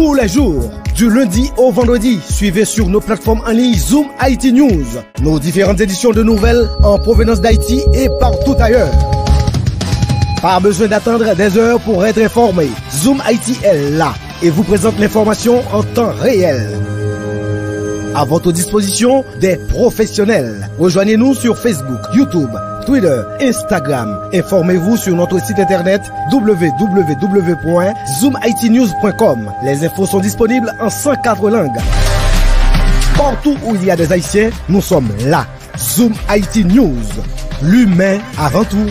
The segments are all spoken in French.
tous les jours. Du lundi au vendredi, suivez sur nos plateformes en ligne Zoom IT News, nos différentes éditions de nouvelles en provenance d'Haïti et partout ailleurs. Pas besoin d'attendre des heures pour être informé. Zoom IT est là et vous présente l'information en temps réel. À votre disposition, des professionnels. Rejoignez-nous sur Facebook, YouTube, Twitter, Instagram. Informez-vous sur notre site internet www.zoomitnews.com. Les infos sont disponibles en 104 langues. Partout où il y a des Haïtiens, nous sommes là. Zoom IT News. L'humain avant tout.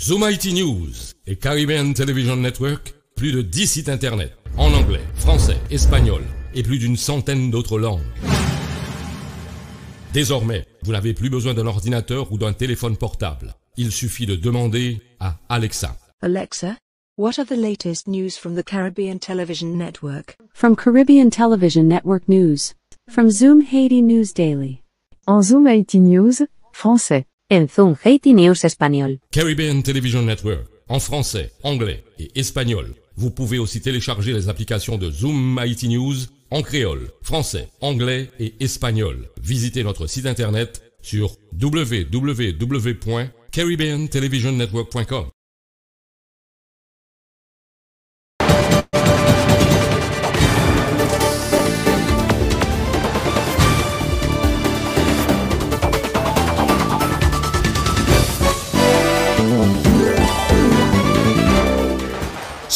Zoom IT News et Caribbean Television Network, plus de 10 sites internet en anglais, français, espagnol et plus d'une centaine d'autres langues. Désormais, vous n'avez plus besoin d'un ordinateur ou d'un téléphone portable. Il suffit de demander à Alexa. Alexa, what are the latest news from the Caribbean Television Network? From Caribbean Television Network News. From Zoom Haiti News Daily. En Zoom Haiti News, français. En Zoom Haiti News espagnol. Caribbean Television Network, en français, anglais et espagnol. Vous pouvez aussi télécharger les applications de Zoom Haiti News en créole, français, anglais et espagnol. Visitez notre site internet sur www.caribbeantelevisionnetwork.com.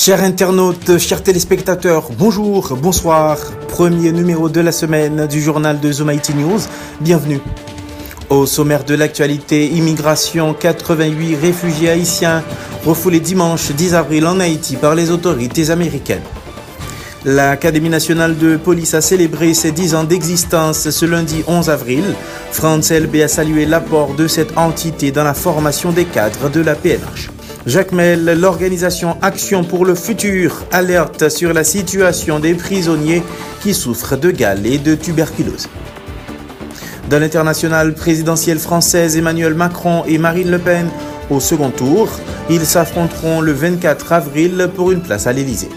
Chers internautes, chers téléspectateurs, bonjour, bonsoir. Premier numéro de la semaine du journal de Zoom IT News. Bienvenue. Au sommaire de l'actualité, immigration, 88 réfugiés haïtiens refoulés dimanche 10 avril en Haïti par les autorités américaines. L'Académie nationale de police a célébré ses 10 ans d'existence ce lundi 11 avril. France LB a salué l'apport de cette entité dans la formation des cadres de la PNH. Jacques Mel, l'organisation Action pour le futur, alerte sur la situation des prisonniers qui souffrent de gale et de tuberculose. Dans l'international présidentiel française, Emmanuel Macron et Marine Le Pen au second tour. Ils s'affronteront le 24 avril pour une place à l'Élysée.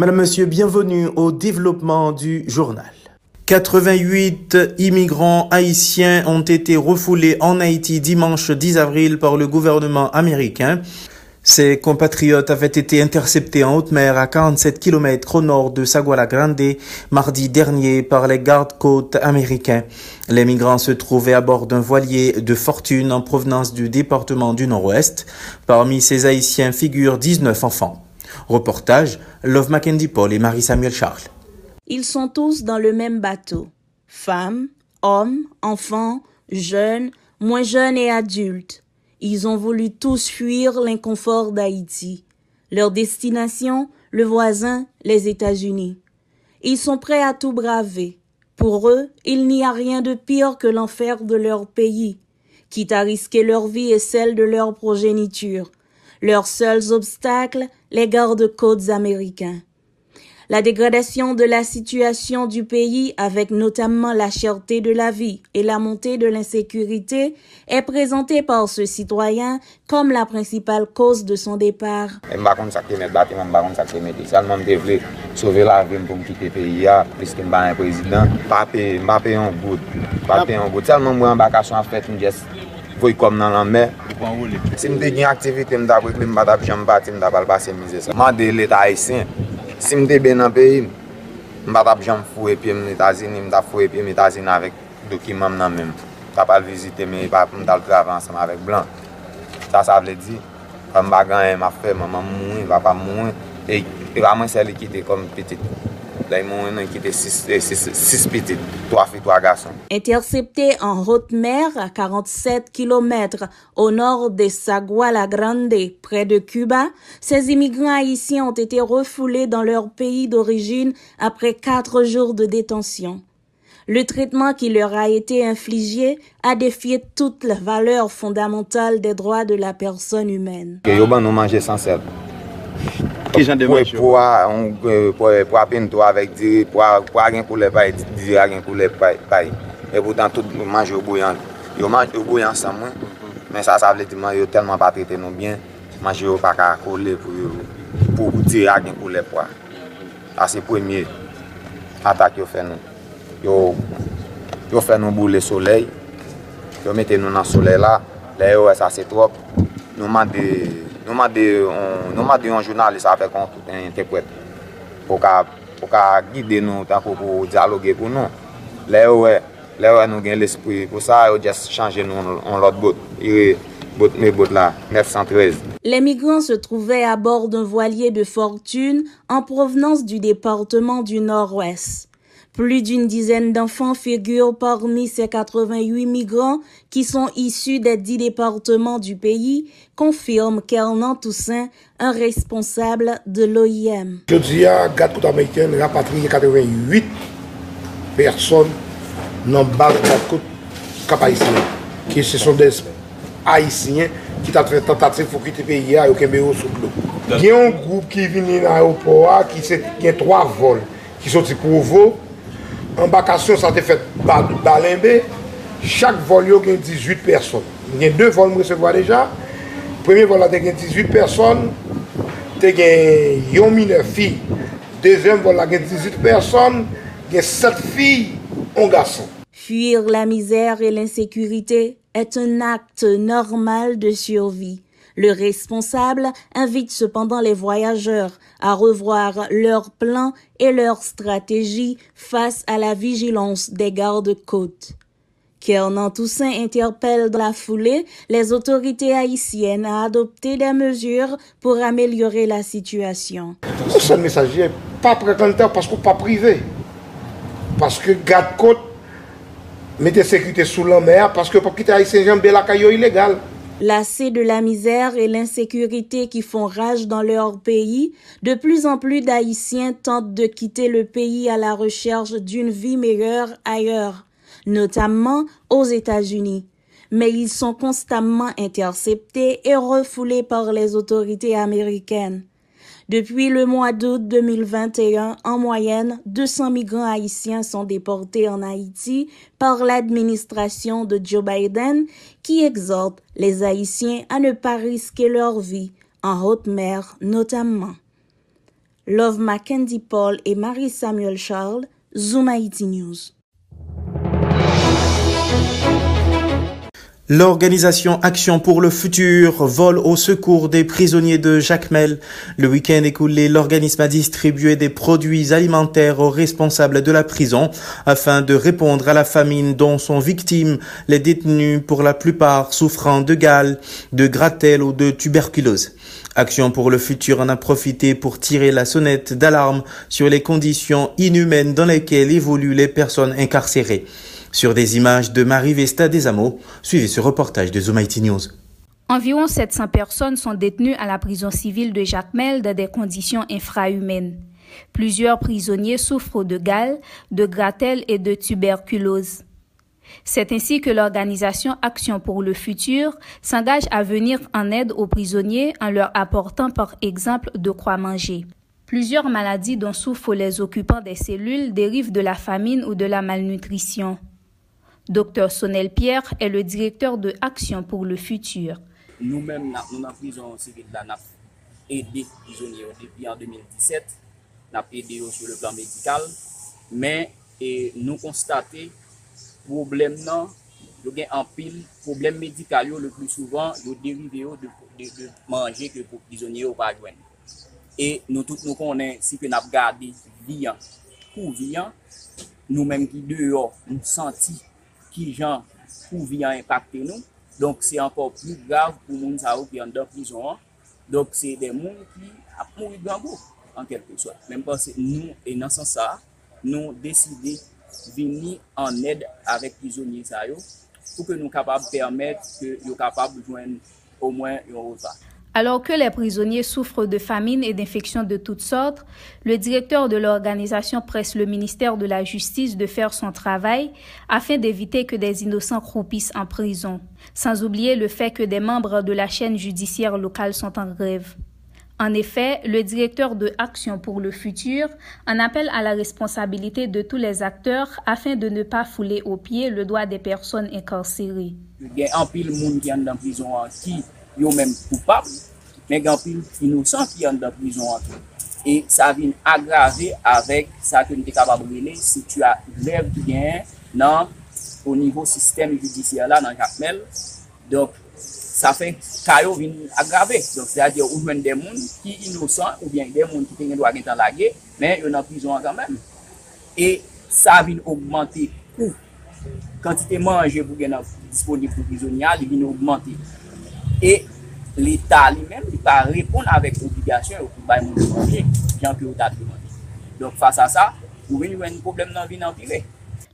Madame, Monsieur, bienvenue au développement du journal. 88 immigrants haïtiens ont été refoulés en Haïti dimanche 10 avril par le gouvernement américain. Ces compatriotes avaient été interceptés en haute mer à 47 km au nord de Saguala Grande mardi dernier par les gardes-côtes américains. Les migrants se trouvaient à bord d'un voilier de fortune en provenance du département du Nord-Ouest. Parmi ces haïtiens figurent 19 enfants. Reportage Love Mackenzie Paul et Marie-Samuel Charles. Ils sont tous dans le même bateau. Femmes, hommes, enfants, jeunes, moins jeunes et adultes. Ils ont voulu tous fuir l'inconfort d'Haïti. Leur destination, le voisin, les États-Unis. Ils sont prêts à tout braver. Pour eux, il n'y a rien de pire que l'enfer de leur pays, quitte à risquer leur vie et celle de leur progéniture. Leurs seuls obstacles, les gardes-côtes américains. La dégradation de la situation du pays, avec notamment la cherté de la vie et la montée de l'insécurité, est présentée par ce citoyen comme la principale cause de son départ. Mba kon sakte met bati, mba kon sakte met Salman mte vle sauve la vie pou mkite peyi ya, piske mba un pe yon gout, mba pe yon gout. Salman mwen bakasyon a fet mjes voy kom nan lan mer. Si mde gen aktivite mda kwek li mba tap jan mbati mda bal basen mize sa. Mande leta aisyen, si mde ben nan peyi, mba tap jan fwe pi m Etazini, mda fwe pi m Etazini avèk dokimam nan mèm. Ta pal vizite men, mda l trav ansam avèk blan. Sa sa vle di, mba gan yon ma fè, mba mwen, mba mwen, e, e la mwen se li kite kom petit. La moun yon kite 6 petit, 3 fi, 3 gason. Intercepté en haute mer à 47 km au nord de Saguala Grande, près de Cuba, ces immigrants haïtiens ont été refoulés dans leur pays d'origine après quatre jours de détention. Le traitement qui leur a été infligé a défié toutes les valeurs fondamentales des droits de la personne humaine. Yo ban nou manje san sel. Ki jan demanj e yo? Pwa e, e, to avèk diri, pwa gen koule pay, diri a gen koule pay. E poutan tout manj yo bouyan. Yo manj yo bouyan san mwen, men sa sa vle di man yo telman pa trete nou bien, manj yo pa ka koule pou yo, pou diri a gen koule pwa. Asi premye atak yo fè nou. Yo yo fè nou boule soley, yo mette nou nan soley la, le yo e sa se trop, nou man de... nou mande yon jounalist avek an tout en interpret pou ka, pou ka guide nou tankou pou dialogue pou nou. Le wè, le wè nou gen l'esprit pou sa yo jes chanje nou an lot bot. Ire bot me bot la, 913. Les migrants se trouvaient à bord d'un voilier de fortune en provenance du département du Nord-Ouest. Plus d'une dizaine d'enfants figurent parmi ces 88 migrants qui sont issus des dix départements du pays, confirme Kernan Toussaint, un responsable de l'OIM. Je dis à la côte américaine, rapatrié 88 personnes dans le bas de la côte Cap-Haïtien, qui ce sont des haïtiens qui ont fait tentative pour quitter le pays et qui ont sous l'eau. Il y a un groupe qui vient dans l'aéroport qui a trois vols qui sont pour vous. embakasyon sa te fet balenbe, chak vol yo gen 18 person. Gen 2 vol mresevoa deja, premye vol la te gen 18 person, te gen yon mine fi, dezyen vol la gen 18 person, gen 7 fi, on gason. Fuir la misère et l'insécurité est un acte normal de survie. Le responsable invite cependant les voyageurs à revoir leurs plans et leurs stratégies face à la vigilance des gardes-côtes. Kernan Toussaint interpelle dans la foulée les autorités haïtiennes à adopter des mesures pour améliorer la situation. Le seul message n'est pas précanteur parce qu'on pas privé. Parce que garde-côte mettez sécurité sous la mer parce que pour quitter Haïtien, j'aime la caillou illégal. Lassés de la misère et l'insécurité qui font rage dans leur pays, de plus en plus d'Haïtiens tentent de quitter le pays à la recherche d'une vie meilleure ailleurs, notamment aux États-Unis. Mais ils sont constamment interceptés et refoulés par les autorités américaines. Depuis le mois d'août 2021, en moyenne, 200 migrants haïtiens sont déportés en Haïti par l'administration de Joe Biden qui exhorte les Haïtiens à ne pas risquer leur vie, en haute mer notamment. Love Mackenzie Paul et Marie-Samuel Charles, Zoom Haïti News. L'organisation Action pour le futur vole au secours des prisonniers de Jacmel. Le week-end écoulé, l'organisme a distribué des produits alimentaires aux responsables de la prison afin de répondre à la famine dont sont victimes les détenus pour la plupart souffrant de gale, de gratelle ou de tuberculose. Action pour le futur en a profité pour tirer la sonnette d'alarme sur les conditions inhumaines dans lesquelles évoluent les personnes incarcérées. Sur des images de Marie Vesta Desamo, suivez ce reportage de Zoom IT News. Environ 700 personnes sont détenues à la prison civile de Jacmel dans des conditions infrahumaines. Plusieurs prisonniers souffrent de gale, de gratelle et de tuberculose. C'est ainsi que l'organisation Action pour le futur s'engage à venir en aide aux prisonniers en leur apportant par exemple de quoi manger. Plusieurs maladies dont souffrent les occupants des cellules dérivent de la famine ou de la malnutrition. Dr. Sonel Pierre est le directeur de Action pour le Futur. Nous-mêmes, nous en prison civile, nous avons aidé prisonniers depuis en 2017, nous avons aidé sur le plan médical, mais et nous constatons problème non, nous avons en pile, problème médical le plus souvent, nous dérivé de, de, de, manger que pour prisonniers ou pas joindre. Et nous tous nous connaissons si que nous avons gardé vivant, pour vivant, nous-mêmes qui dehors, nous sentis ki jan pou vi an impakte nou. Donk se ankor pli grav pou moun sa ou ki an dan prison an. Donk se de moun ki ap moun yi gangou an kelpe swa. Menm pas se nou enan san sa, nou deside vini an ed avèk prisonye sa yo pou ke nou kapab permèt ke yo kapab jwen ou mwen yon repas. Alors que les prisonniers souffrent de famine et d'infections de toutes sortes, le directeur de l'organisation presse le ministère de la Justice de faire son travail afin d'éviter que des innocents croupissent en prison, sans oublier le fait que des membres de la chaîne judiciaire locale sont en grève. En effet, le directeur de Action pour le futur en appelle à la responsabilité de tous les acteurs afin de ne pas fouler aux pieds le droit des personnes incarcérées. yo menm koupab, men gampil inosan ki yon da prizon an tou. E sa vin agrave avèk sa ke nou te kabab wile si tu a lèv gen nan o nivou sistem judisyen la nan jakmel. Dok sa fe kayo vin agrave. Dok se a diyo ou jwen de moun ki inosan ou bien de moun ki tenye do agen tan lage men yon nan prizon an kanmen. E sa vin augmente kou. Kantite manje pou gen nan disponib pou prizonya li vin augmente. Vient augmenter. Et l'État lui-même, il va répondre avec obligation pour bailler mon manger, bien que l'État demande. Donc, face à ça, vous venez un problème dans la vie empirée.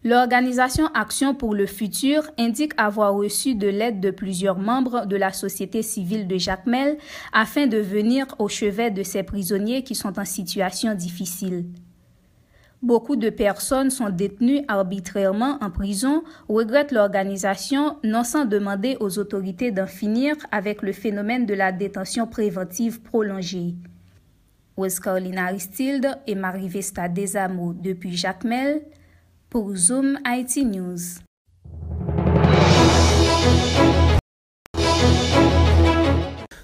L'organisation Action pour le futur indique avoir reçu de l'aide de plusieurs membres de la société civile de Jacmel afin de venir au chevet de ces prisonniers qui sont en situation difficile. Beaucoup de personnes sont détenues arbitrairement en prison, regrette l'organisation, non sans demander aux autorités d'en finir avec le phénomène de la détention préventive prolongée. West Carolina Aristilde et Marie-Vesta Desamo depuis Jacmel pour Zoom IT News.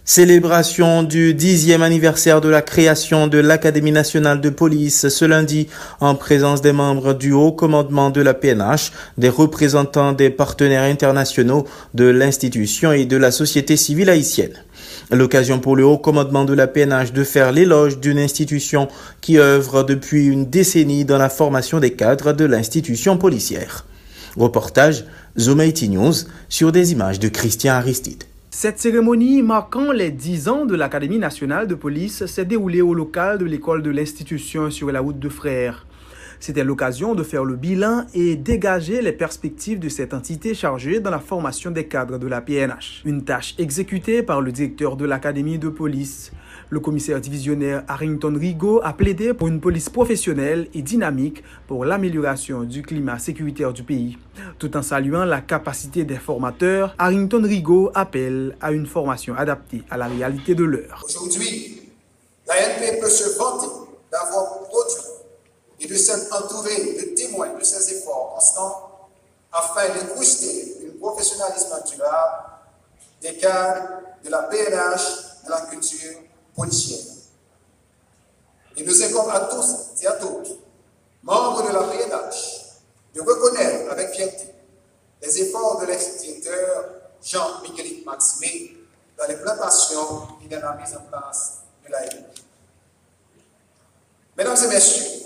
Célébration du dixième anniversaire de la création de l'Académie nationale de police ce lundi en présence des membres du haut commandement de la PNH, des représentants des partenaires internationaux de l'institution et de la société civile haïtienne. L'occasion pour le haut commandement de la PNH de faire l'éloge d'une institution qui œuvre depuis une décennie dans la formation des cadres de l'institution policière. Reportage Zoom News sur des images de Christian Aristide. Cette cérémonie marquant les 10 ans de l'Académie nationale de police s'est déroulée au local de l'école de l'institution sur la route de Frères. C'était l'occasion de faire le bilan et dégager les perspectives de cette entité chargée dans la formation des cadres de la PNH. Une tâche exécutée par le directeur de l'Académie de police. Le commissaire divisionnaire Harrington Rigaud a plaidé pour une police professionnelle et dynamique pour l'amélioration du climat sécuritaire du pays. Tout en saluant la capacité des formateurs, Harrington Rigaud appelle à une formation adaptée à la réalité de l'heure. Aujourd'hui, la NP peut se vanter d'avoir produit et de s'être entouré de témoins de ses efforts constants afin de booster le professionnalisme durable des cadres de la PNH de la culture policière. Il nous incombe à tous et à toutes, membres de la PNH, de reconnaître avec fierté les efforts de l'extincteur Jean-Miguel Maximé dans l'implantation et dans la mise en place de la Mesdames et messieurs,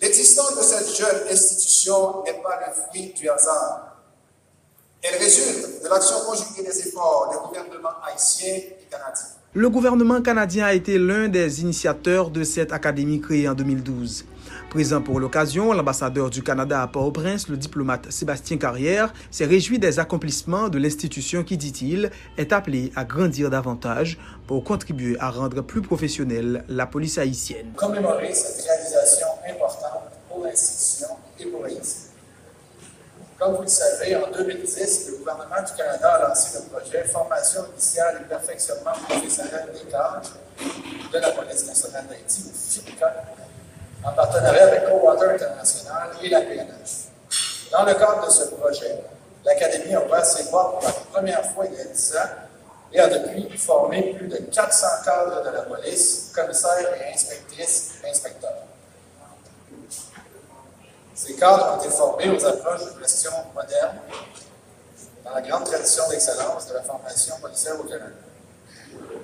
L'existence de cette jeune institution n'est pas le fruit du hasard. Elle résulte de l'action conjuguée des efforts des gouvernements haïtiens et canadiens. Le gouvernement canadien a été l'un des initiateurs de cette académie créée en 2012. Présent pour l'occasion, l'ambassadeur du Canada à Port-au-Prince, le diplomate Sébastien Carrière, s'est réjoui des accomplissements de l'institution qui, dit-il, est appelée à grandir davantage pour contribuer à rendre plus professionnelle la police haïtienne. Commémorer cette réalisation importante pour l'institution et pour. Comme vous le savez, en 2010, le gouvernement du Canada a lancé le projet Formation initiale et perfectionnement professionnel des cadres de la police nationale d'Haïti, ou en partenariat avec Co-Water International et la PNH. Dans le cadre de ce projet, l'Académie a ouvert ses portes pour la première fois il y a 10 ans et a depuis formé plus de 400 cadres de la police, commissaires et inspectrices inspecteurs. Ces cadres ont été formés aux approches de gestion moderne dans la grande tradition d'excellence de la formation policière au Canada.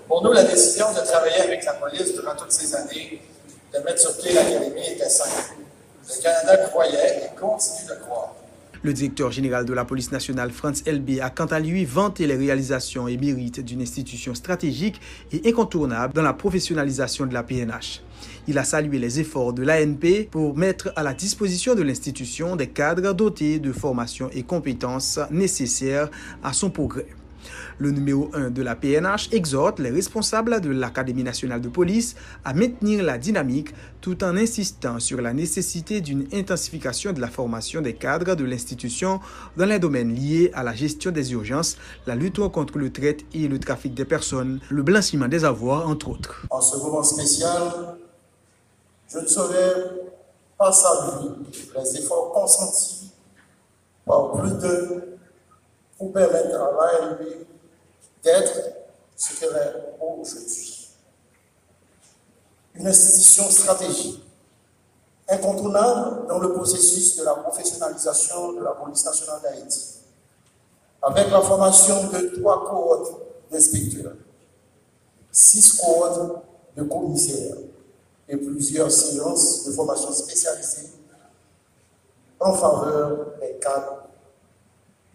Pour nous, la décision de travailler avec la police durant toutes ces années de mettre sur pied l'Académie était simple. Le Canada croyait et continue de croire. Le directeur général de la police nationale, Franz LB, a quant à lui vanté les réalisations et mérites d'une institution stratégique et incontournable dans la professionnalisation de la PNH. Il a salué les efforts de l'ANP pour mettre à la disposition de l'institution des cadres dotés de formations et compétences nécessaires à son progrès. Le numéro 1 de la PNH exhorte les responsables de l'Académie nationale de police à maintenir la dynamique tout en insistant sur la nécessité d'une intensification de la formation des cadres de l'institution dans les domaines liés à la gestion des urgences, la lutte contre le traite et le trafic des personnes, le blanchiment des avoirs, entre autres. En ce moment spécial, je ne saurais pas saluer les efforts consentis par plus de pour permettre à l'ANB d'être ce qu'elle est aujourd'hui. Une institution stratégique, incontournable dans le processus de la professionnalisation de la police nationale d'Haïti, avec la formation de trois cohortes d'inspecteurs, six cohortes de commissaires et plusieurs séances de formation spécialisée en faveur des cadres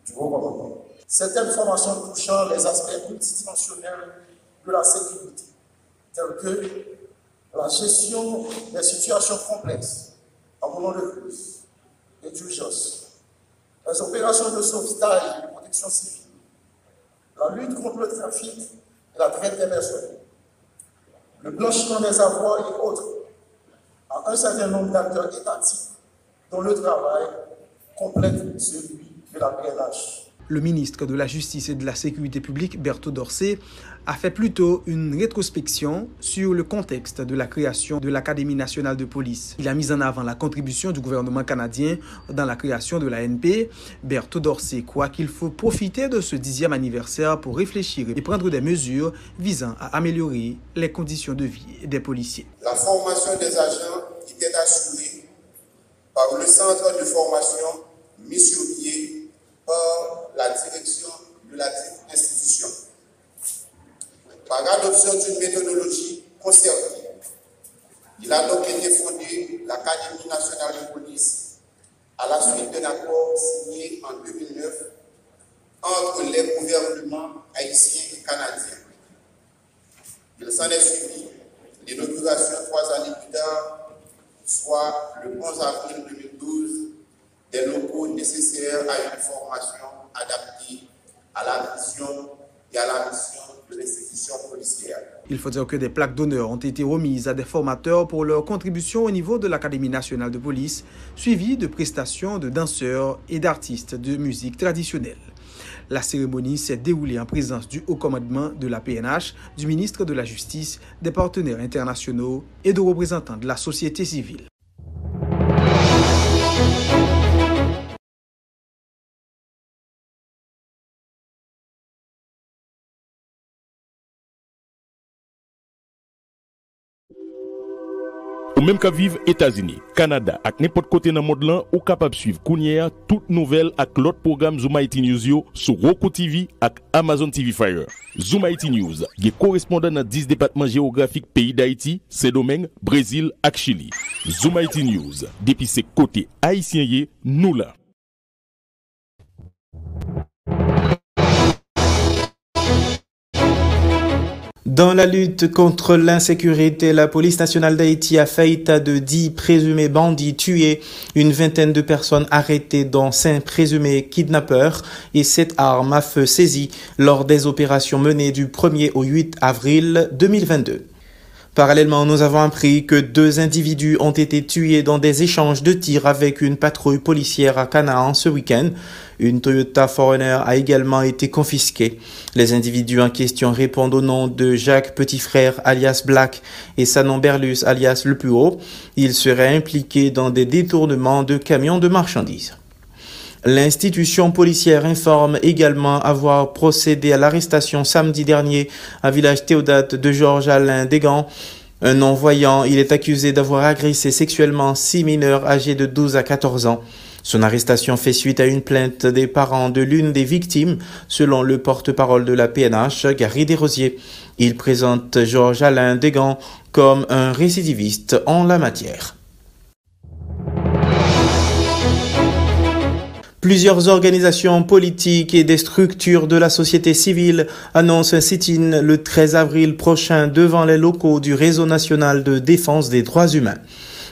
du gouvernement. Certaines formations touchant les aspects multidimensionnels de la sécurité, tels que la gestion des situations complexes en moment de crise et d'urgence, les opérations de sauvetage et de protection civile, la lutte contre le trafic et la traite des personnes, le blanchiment des avoirs et autres, à un certain nombre d'acteurs étatiques dont le travail complète celui de la PNH. Le ministre de la Justice et de la Sécurité publique, Berthaud Dorsey, a fait plutôt une rétrospection sur le contexte de la création de l'Académie nationale de police. Il a mis en avant la contribution du gouvernement canadien dans la création de l'ANP. Berthaud Dorsey croit qu'il faut profiter de ce dixième anniversaire pour réfléchir et prendre des mesures visant à améliorer les conditions de vie des policiers. La formation des agents était assurée par le centre de formation mis sur pied par la direction de la institution. Par adoption d'une méthodologie concertée, il a donc été fondé l'Académie nationale de police à la suite d'un accord signé en 2009 entre les gouvernements haïtiens et canadiens. Il s'en est suivi l'inauguration trois années plus tard, soit le 11 avril 2012, des locaux nécessaires à une formation adaptée à la vision et à la mission de policière. Il faut dire que des plaques d'honneur ont été remises à des formateurs pour leur contribution au niveau de l'Académie nationale de police, suivies de prestations de danseurs et d'artistes de musique traditionnelle. La cérémonie s'est déroulée en présence du haut commandement de la PNH, du ministre de la Justice, des partenaires internationaux et de représentants de la société civile. Ou menm ka vive Etasini, Kanada ak nepot kote nan mod lan ou kapab suiv kounye a tout nouvel ak lot program Zoom IT News sou Roku TV ak Amazon TV Fire. Zoom IT News ge korespondan nan 10 departman geografik peyi d'Haïti, Sedomeng, Brazil ak Chili. Zoom IT News, depi se kote Haitien ye, nou Dans la lutte contre l'insécurité, la police nationale d'Haïti a fait état de 10 présumés bandits tués, une vingtaine de personnes arrêtées dont 5 présumés kidnappeurs et 7 armes à feu saisies lors des opérations menées du 1er au 8 avril 2022. Parallèlement, nous avons appris que deux individus ont été tués dans des échanges de tirs avec une patrouille policière à Canaan ce week-end. Une Toyota Foreigner a également été confisquée. Les individus en question répondent au nom de Jacques Petitfrère alias Black et Sanon Berlus alias Le Plus Haut. Ils seraient impliqués dans des détournements de camions de marchandises. L'institution policière informe également avoir procédé à l'arrestation samedi dernier à village Théodate de Georges Alain Desgans. Un non-voyant, il est accusé d'avoir agressé sexuellement six mineurs âgés de 12 à 14 ans. Son arrestation fait suite à une plainte des parents de l'une des victimes, selon le porte-parole de la PNH, Gary Desrosiers. Il présente Georges Alain Desgans comme un récidiviste en la matière. Plusieurs organisations politiques et des structures de la société civile annoncent un sit-in le 13 avril prochain devant les locaux du Réseau national de défense des droits humains.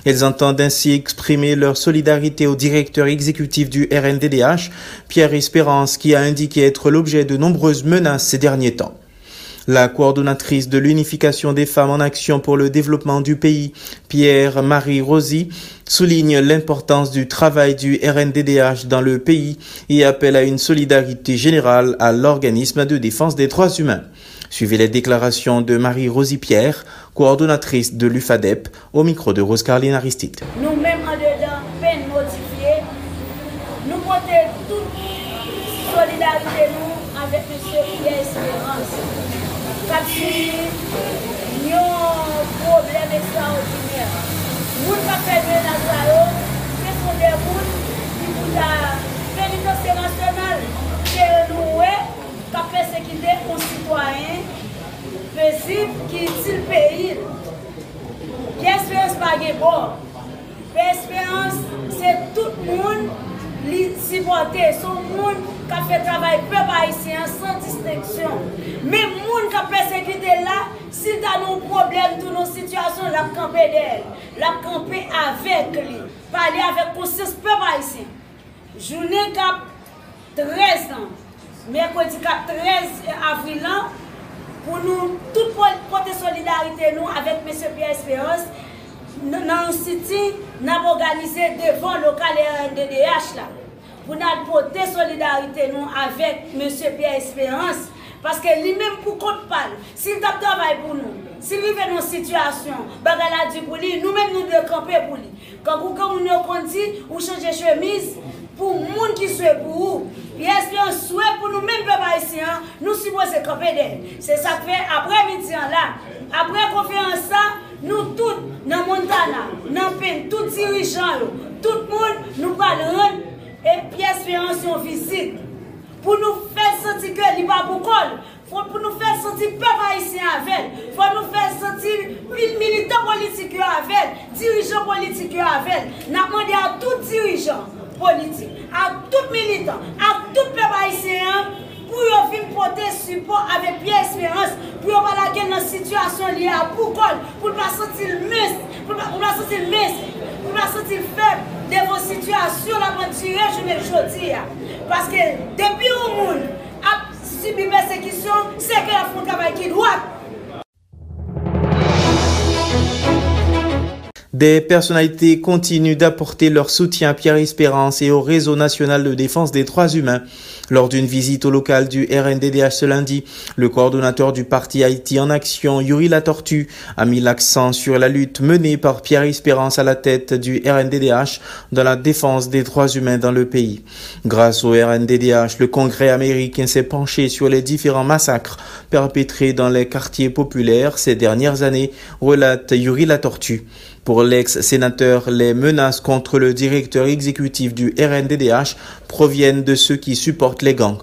Elles entendent ainsi exprimer leur solidarité au directeur exécutif du RNDDH, Pierre Espérance, qui a indiqué être l'objet de nombreuses menaces ces derniers temps. La coordonnatrice de l'unification des femmes en action pour le développement du pays, Pierre-Marie Rosy, souligne l'importance du travail du RNDDH dans le pays et appelle à une solidarité générale à l'organisme de défense des droits humains. Suivez les déclarations de Marie-Rosy Pierre, coordonnatrice de l'UFADEP, au micro de Rose-Carline Aristide. page bo. Perseverans, se tout moun li sipote. Son moun ka fe travay pe pa isi an, san disteksyon. Men moun ka persekite la, si ta nou problem, tou nou situasyon, la kampe del. La kampe avek li. Pali avek konsis pe pa isi. Jounen kap 13 an. Merkodi kap 13 avril an, pou nou tout pote solidarite nou avèk M. Pierre Espérance, nan siti nan organize devan lokal RNDDH la. Pou nan pote solidarite nou avèk M. Pierre Espérance Paske li menm pou kont pal, sil tap travay pou nou, sil vive nou situasyon, baga la di pou li, nou menm nou de kampe pou li. Kankou kan ou nou konti, ou chanje chemise, pou moun ki swe pou ou, pi espyon swe pou nou menm pe ba isi an, nou si bo se kampe den. Se sa fe apre midi an la, apre konferans sa, nou tout nan Montana, nan pen, tout dirijan yo, tout moun nou pal ren e pi esperansyon vizit. Pou nou fèl soti ke li pa pou kol, pou nou fèl soti pep haisyen avèl, pou nou fèl soti pil militant politik yo avèl, dirijan politik yo avèl, nan mande a tout dirijan politik, a tout militant, a tout pep haisyen, pou yo vin pote support avè pi esperans, relasyon liye a pou kon, pou nou pa sotil mes, pou nou pa sotil mes, pou nou pa sotil feb, devon situasyon la pou tire jounen jodi ya. Paske depi ou moun ap subi persekisyon, seke la foun kabay ki dwak, Des personnalités continuent d'apporter leur soutien à Pierre Espérance et au Réseau national de défense des droits humains. Lors d'une visite au local du RNDDH ce lundi, le coordonnateur du parti Haïti en action, Yuri Latortu, a mis l'accent sur la lutte menée par Pierre Espérance à la tête du RNDDH dans la défense des droits humains dans le pays. Grâce au RNDDH, le Congrès américain s'est penché sur les différents massacres perpétrés dans les quartiers populaires ces dernières années, relate Yuri Latortu. Pour l'ex-sénateur, les menaces contre le directeur exécutif du RNDDH proviennent de ceux qui supportent les gangs.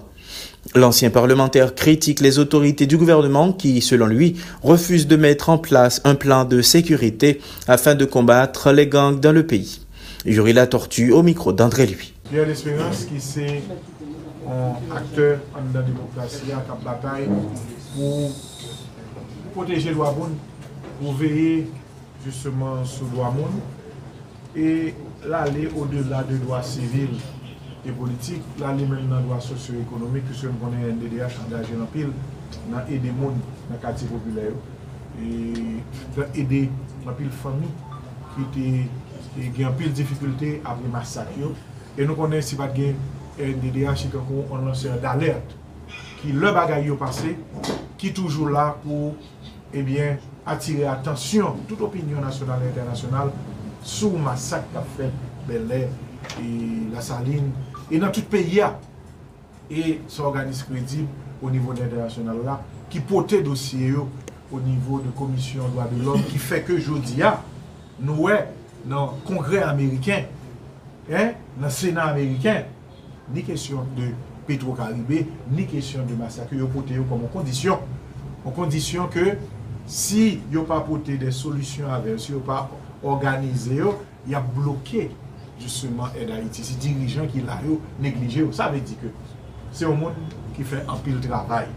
L'ancien parlementaire critique les autorités du gouvernement qui, selon lui, refusent de mettre en place un plan de sécurité afin de combattre les gangs dans le pays. Yuri La Tortue au micro d'André Lui. Il y a l'espérance un acteur en bataille pour protéger le pour veiller justement sou doa moun e lale o de la de doa sivil e politik, lale men nan doa sosyo-ekonomik ki sou m konen NDDH angaje nan pil nan ede moun nan kati populè yo e nan ede nan pil fami ki te gen pil difikultè apre masak yo e nou konen si pat gen NDDH ki kon kon lansè d'alert ki le bagay yo pase ki toujou la pou ebyen eh atire atensyon tout opinyon nasyonal et internasyonal sou masak ka fet belè e la saline. E nan tout peyi ya e sa organis kredib o nivou de internasyonal la ki pote dosye yo o nivou de komisyon doa de l'homme ki fe ke jodi ya nou we nan kongre ameriken eh, nan senan ameriken ni kesyon de Petro Karibé ni kesyon de masak yo pote yo komon kondisyon kon kondisyon ke Si yo pa pote de solusyon avè, si yo pa organize yo, ya bloke justement Ed Haiti. Si dirijan ki la yo neglije yo, sa ve di ke se yon moun ki fè anpil travay.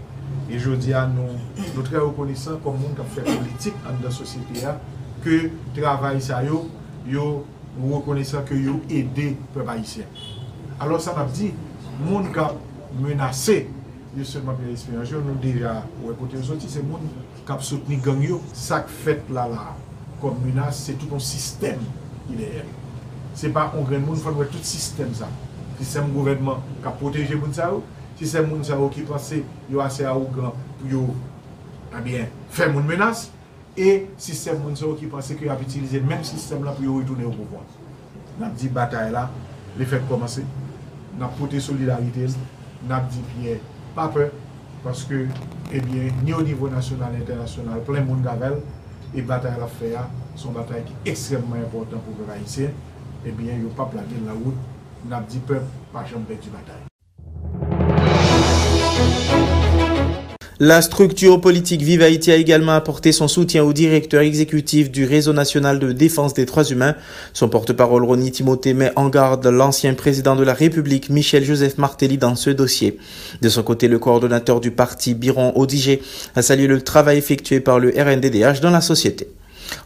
E jodi an nou, nou tre rekonisan kon moun kap fè politik an da sosyete ya, ke travay sa yo, yo rekonisan ke yo ede pe bayisyen. Alors sa nap di, moun kap menase yo seulement Pierre Espérance, nous déjà, ouais, côté sorti, c'est moun kap soutenu gang yo. Ça fait là là, comme menace, c'est tout un système il est. C'est pas un grand monde, il faut tout système ça. Système gouvernement qui a protégé moun sa ou, système moun sa ou qui pense yo assez à ou grand pour yo, eh bien, faire moun menace. E sistem moun sa ou ki panse ki ap itilize menm sistem la pou yo retoune ou pouvoi. Nap di batay la, le fèk komanse. Nap pote solidarite, nap di piye pape, paske, ebyen, ni o nivou nasyonal, internasyonal, plen moun gavel, e batay la fè ya, son batay ki ekstremman important pou vè rayise, ebyen, yo pa plage la wout, nap di pep, pa chanpe di batay. La structure politique Vive Haïti a également apporté son soutien au directeur exécutif du Réseau national de défense des droits humains. Son porte-parole Ronnie Timothée met en garde l'ancien président de la République Michel-Joseph Martelly dans ce dossier. De son côté, le coordonnateur du parti Biron Odigé a salué le travail effectué par le RNDDH dans la société.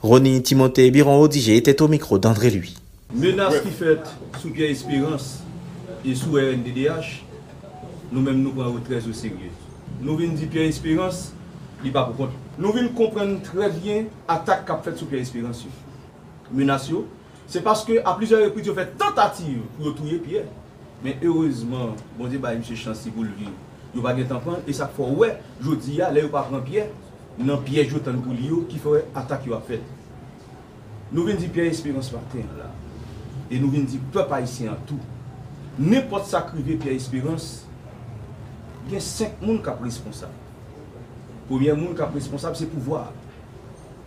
Ronnie Timothée Biron Odigé était au micro d'André Lui. Menace qui fait sous Pierre Espérance et sous RNDDH, nous-mêmes nous prenons très au sérieux. nou vin di Pierre Espérance, li pa pou kont. Nou vin kompren tre bien atak kap fet sou Pierre Espérance yo. Menasyo, se paske a plizye reprit yo fet tentative pou yo touye Pierre. Men heurezman, bon di ba yon se chansi pou lvi yo. Yo pa gen tan e sak fwa wè, jodi ya, le yo pa pran Pierre, nan Pierre jo tan kou li yo ki fwe atak yo a fet. Nou vin di Pierre Espérance paten la, e nou vin di pep haïsien an tou. Nèpot sakrive Pierre Espérance, gen 5 moun kap responsable. Poumyen moun kap responsable, se pouvoir.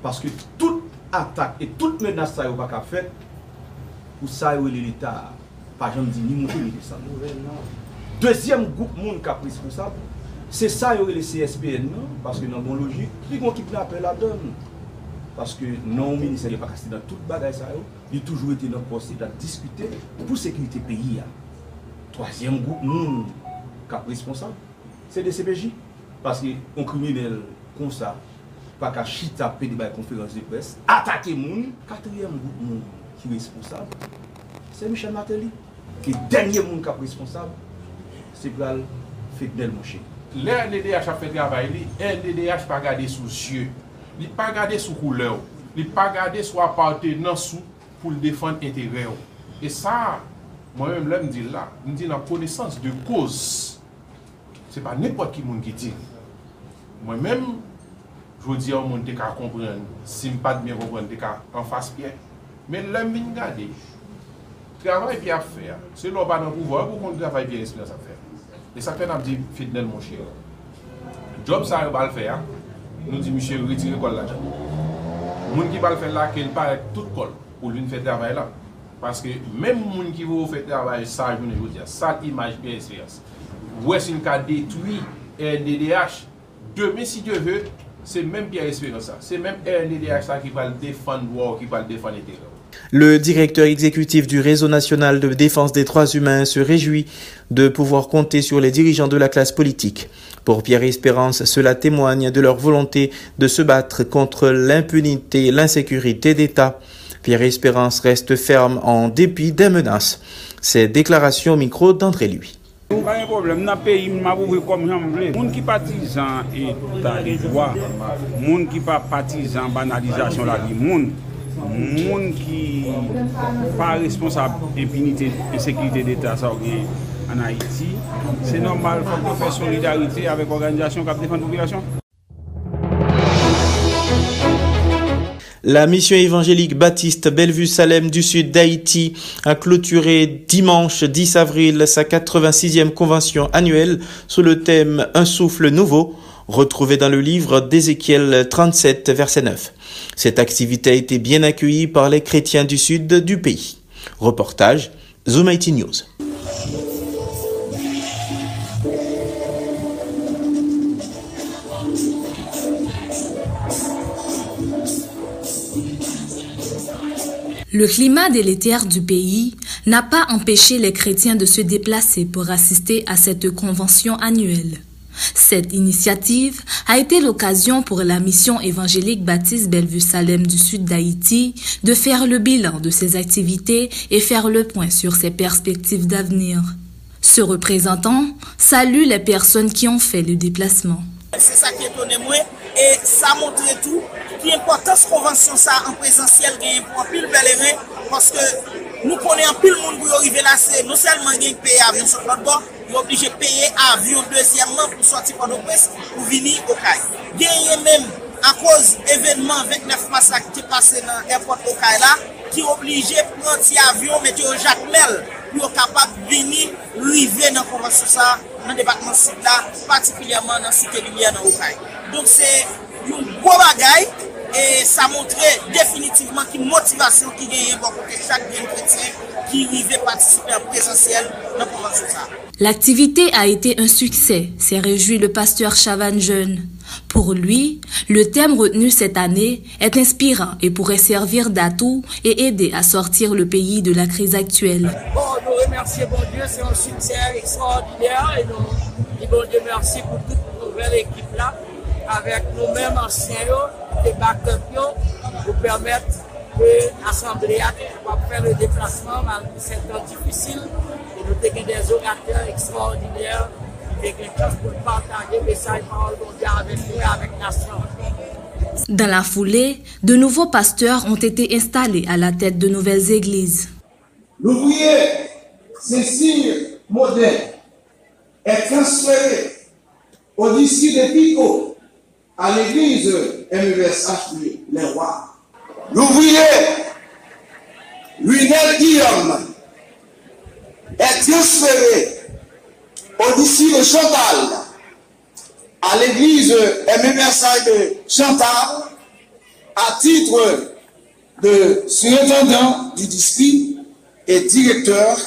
Paske tout atak et tout menas sa yo bak ap fet, pou sa yo li l'Etat, pa jan di ni moun li desan. Dezyem goup moun kap responsable, se sa yo li CSPN nan, paske nan bon logik, li kon ki plan apel la don. Paske nan ou minister yo bak asti dan tout bagay sa yo, li toujou ete nan posti dan diskute pou sekurite peyi ya. Troasyem goup moun, kap responsable, se de CPJ. Paske yon kriminel kon sa, pa ka chita pe di bay konferans de pres, atake moun, katriye moun moun ki responsable, se Michel Martelly. Ki denye moun kap responsable, se pral Feknel Moshe. Le NDDH a fe travay li, NDDH pa gade sou zye, li pa gade sou koule ou, li pa gade sou aparte nan sou pou l defan entere ou. E sa, mwen mwen mwen mdi la, mdi nan konesans de kouz. Se pa nepot ki moun ki di. Mwen men, jwou di an moun te ka kompren, simpad mi kompren te ka anfas piye, men lèm vin gade, travay pi a fè, se lò ba nan pouvo, pou kon travay pi respire sa fè. E sa fè chè. Job michè ritire kol la jan. Moun ki bal fè tout kol, pou lvin fè travay la. Paske, men moun ki vou fè travay sa joun e jwou di, sa imaj pi. Wè sin ka detwi RNDDH, si Dieu vè, se mèm Pierre Espérenca, se mèm RNDDH sa ki pal defan wò, ki pal defan ete. Le directeur exécutif du Réseau national de défense des droits humains se réjouit de pouvoir compter sur les dirigeants de la classe politique. Pour Pierre Espérance, cela témoigne de leur volonté de se battre contre l'impunité et l'insécurité d'État. Pierre Espérance reste ferme en dépit des menaces. Ces déclarations au micro d'André Lui. pa yon problem, nan peyi mwa pou vwe kom jan mwen. Moun ki patizan etan de dwa, moun ki pa patizan banalizasyon la di moun, moun ki pa responsab epinite, esekilite d'Etat sa ou gen an Haiti, se normal fòk te fè solidarite avèk organizasyon kap defan populasyon. La mission évangélique baptiste Bellevue Salem du sud d'Haïti a clôturé dimanche 10 avril sa 86e convention annuelle sous le thème Un souffle nouveau, retrouvé dans le livre d'Ézéchiel 37, verset 9. Cette activité a été bien accueillie par les chrétiens du sud du pays. Reportage Zoom IT News. Le climat délétère du pays n'a pas empêché les chrétiens de se déplacer pour assister à cette convention annuelle. Cette initiative a été l'occasion pour la mission évangélique Baptiste Bellevue Salem du sud d'Haïti de faire le bilan de ses activités et faire le point sur ses perspectives d'avenir. Ce représentant salue les personnes qui ont fait le déplacement. C'est ça qui étonne moi et ça montre tout Pi importans konvansyon sa an prezansyel gen pou an pil bel eve, paske nou konen an pil moun pou yo rive la se, nou selman gen peye avyon sot lot bon, yo oblije peye avyon dezyèmman pou soti pado pres pou vini Okay. Genye men a koz evenman 29 masak ki pase nan airport Okay la, ki oblije pranti avyon metyo jakmel pou yo kapap vini rive nan konvansyon sa nan debatman sit la, patikilyèman nan site lumiè nan Okay. Donk se yon gwo bagay, et ça montre définitivement une motivation qui gagne pour que chaque bien chrétien qui arrive participer en présentiel dans la convention ça. L'activité a été un succès, s'est réjoui le pasteur Chavan Jeune. Pour lui, le thème retenu cette année est inspirant et pourrait servir d'atout et aider à sortir le pays de la crise actuelle. Bon, nous remercions bon Dieu, c'est un succès extraordinaire et nous disons Dieu merci pour toute nouvelle équipe là, avec nous-mêmes anciens, des backup pour permettre que l'Assemblée a faire le déplacement malgré ces temps difficiles nous avons des orateurs extraordinaires qui ont chance pour partager le message parole de Dieu avec nous et avec la nation. Dans la foulée, de nouveaux pasteurs ont été installés à la tête de nouvelles églises. L'ouvrier Cécile Modèle est transféré au district de Pico à l'église MUSH Les Rois. L'ouvrier Lionel Guillaume est transféré au district de Chantal, à l'église MMSI de Chantal, à titre de surintendant du district et directeur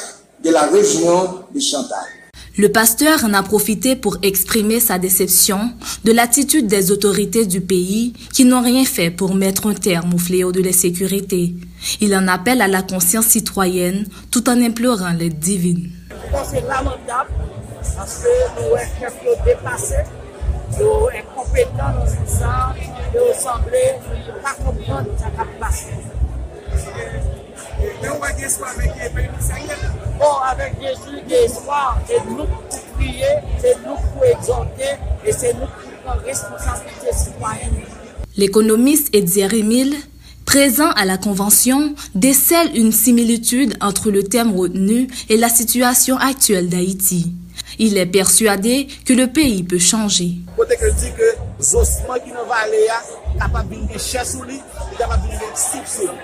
de la région de Chantal. Le pasteur en a profité pour exprimer sa déception de l'attitude des autorités du pays qui n'ont rien fait pour mettre un terme au fléau de l'insécurité. Il en appelle à la conscience citoyenne tout en implorant l'aide divine. Que nous sommes incompétents dans ce sens, nous semblons pas comprendre ce qui. Mais on va dire avec les pays Bon, avec Jésus, des espoirs, c'est nous pour prier, c'est nous pour exhorter et c'est nous pour prendre responsabilité citoyenne. L'économiste Edzier Emile, présent à la convention, décèle une similitude entre le terme retenu et la situation actuelle d'Haïti. Il est persuadé que le pays peut changer. Côté que dit que Zosman qui nous va aller capable de cher sur lui, capable de soupe sur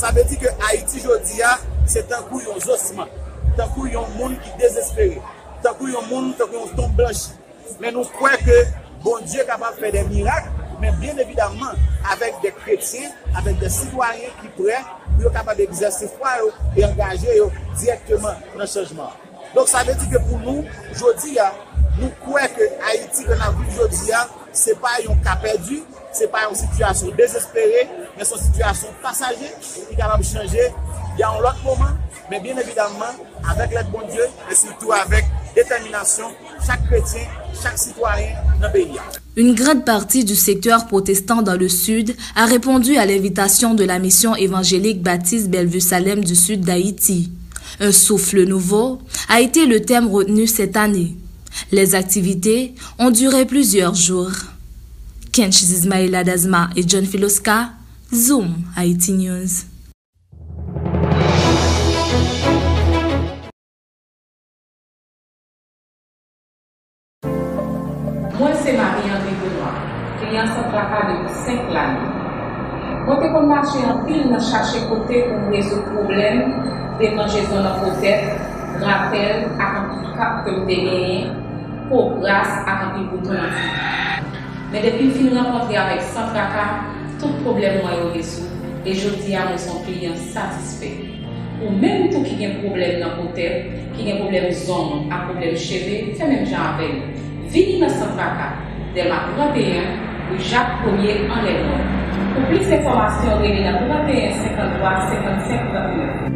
sa be di ke Haiti jodi ya, se tankou yon zosman, tankou yon moun ki desespere, tankou yon moun, tankou yon ton blanchi. Men nou kwe ke bon Diyo kapap fè de mirak, men bien evidamman, avèk de kretien, avèk de sitwaryen ki pre, pou yo kapap de exerse fwa yo, e angaje yo direktman nan chanjman. Donk sa ve di ke pou nou, jodi ya, nou kwe ke Haiti kon avou jodi ya, se pa yon kapè du, se pa yon situasyon desespere, men son situasyon pasaje, ki kapap chanje, yon lot pouman, mais bien évidemment avec l'aide bon Dieu et surtout avec détermination, chaque chrétien, chaque citoyen dans le pays. Une grande partie du secteur protestant dans le sud a répondu à l'invitation de la mission évangélique Baptiste Bellevue Salem du sud d'Haïti. Un souffle nouveau a été le thème retenu cette année. Les activités ont duré plusieurs jours. Kench Zizmaila Dazma et John Filoska, Zoom Haiti News. Mwen se Marie-André Benoit, ki sa plakade pou 5 lani. Mwen te kon mache an pil nan chache kote pou mwen rezo problem, demanje zon nan potet, rapel ak an pil kap ke mwen denye, pou glas ak an pil bouton an fi. Men depi m fin renkontre avèk san fraka, tout problem mwen yo resou, e jodi a mwen son kliyen satisfè. Ou menm tou ki gen problem nan kote, ki gen problem zon, a problem cheve, fè menm jan avèl. Vini nan san fraka, delman 31, ou jak konye an lè mwen. Pou plis informasyon, vini nan 31, 53, 55, 39.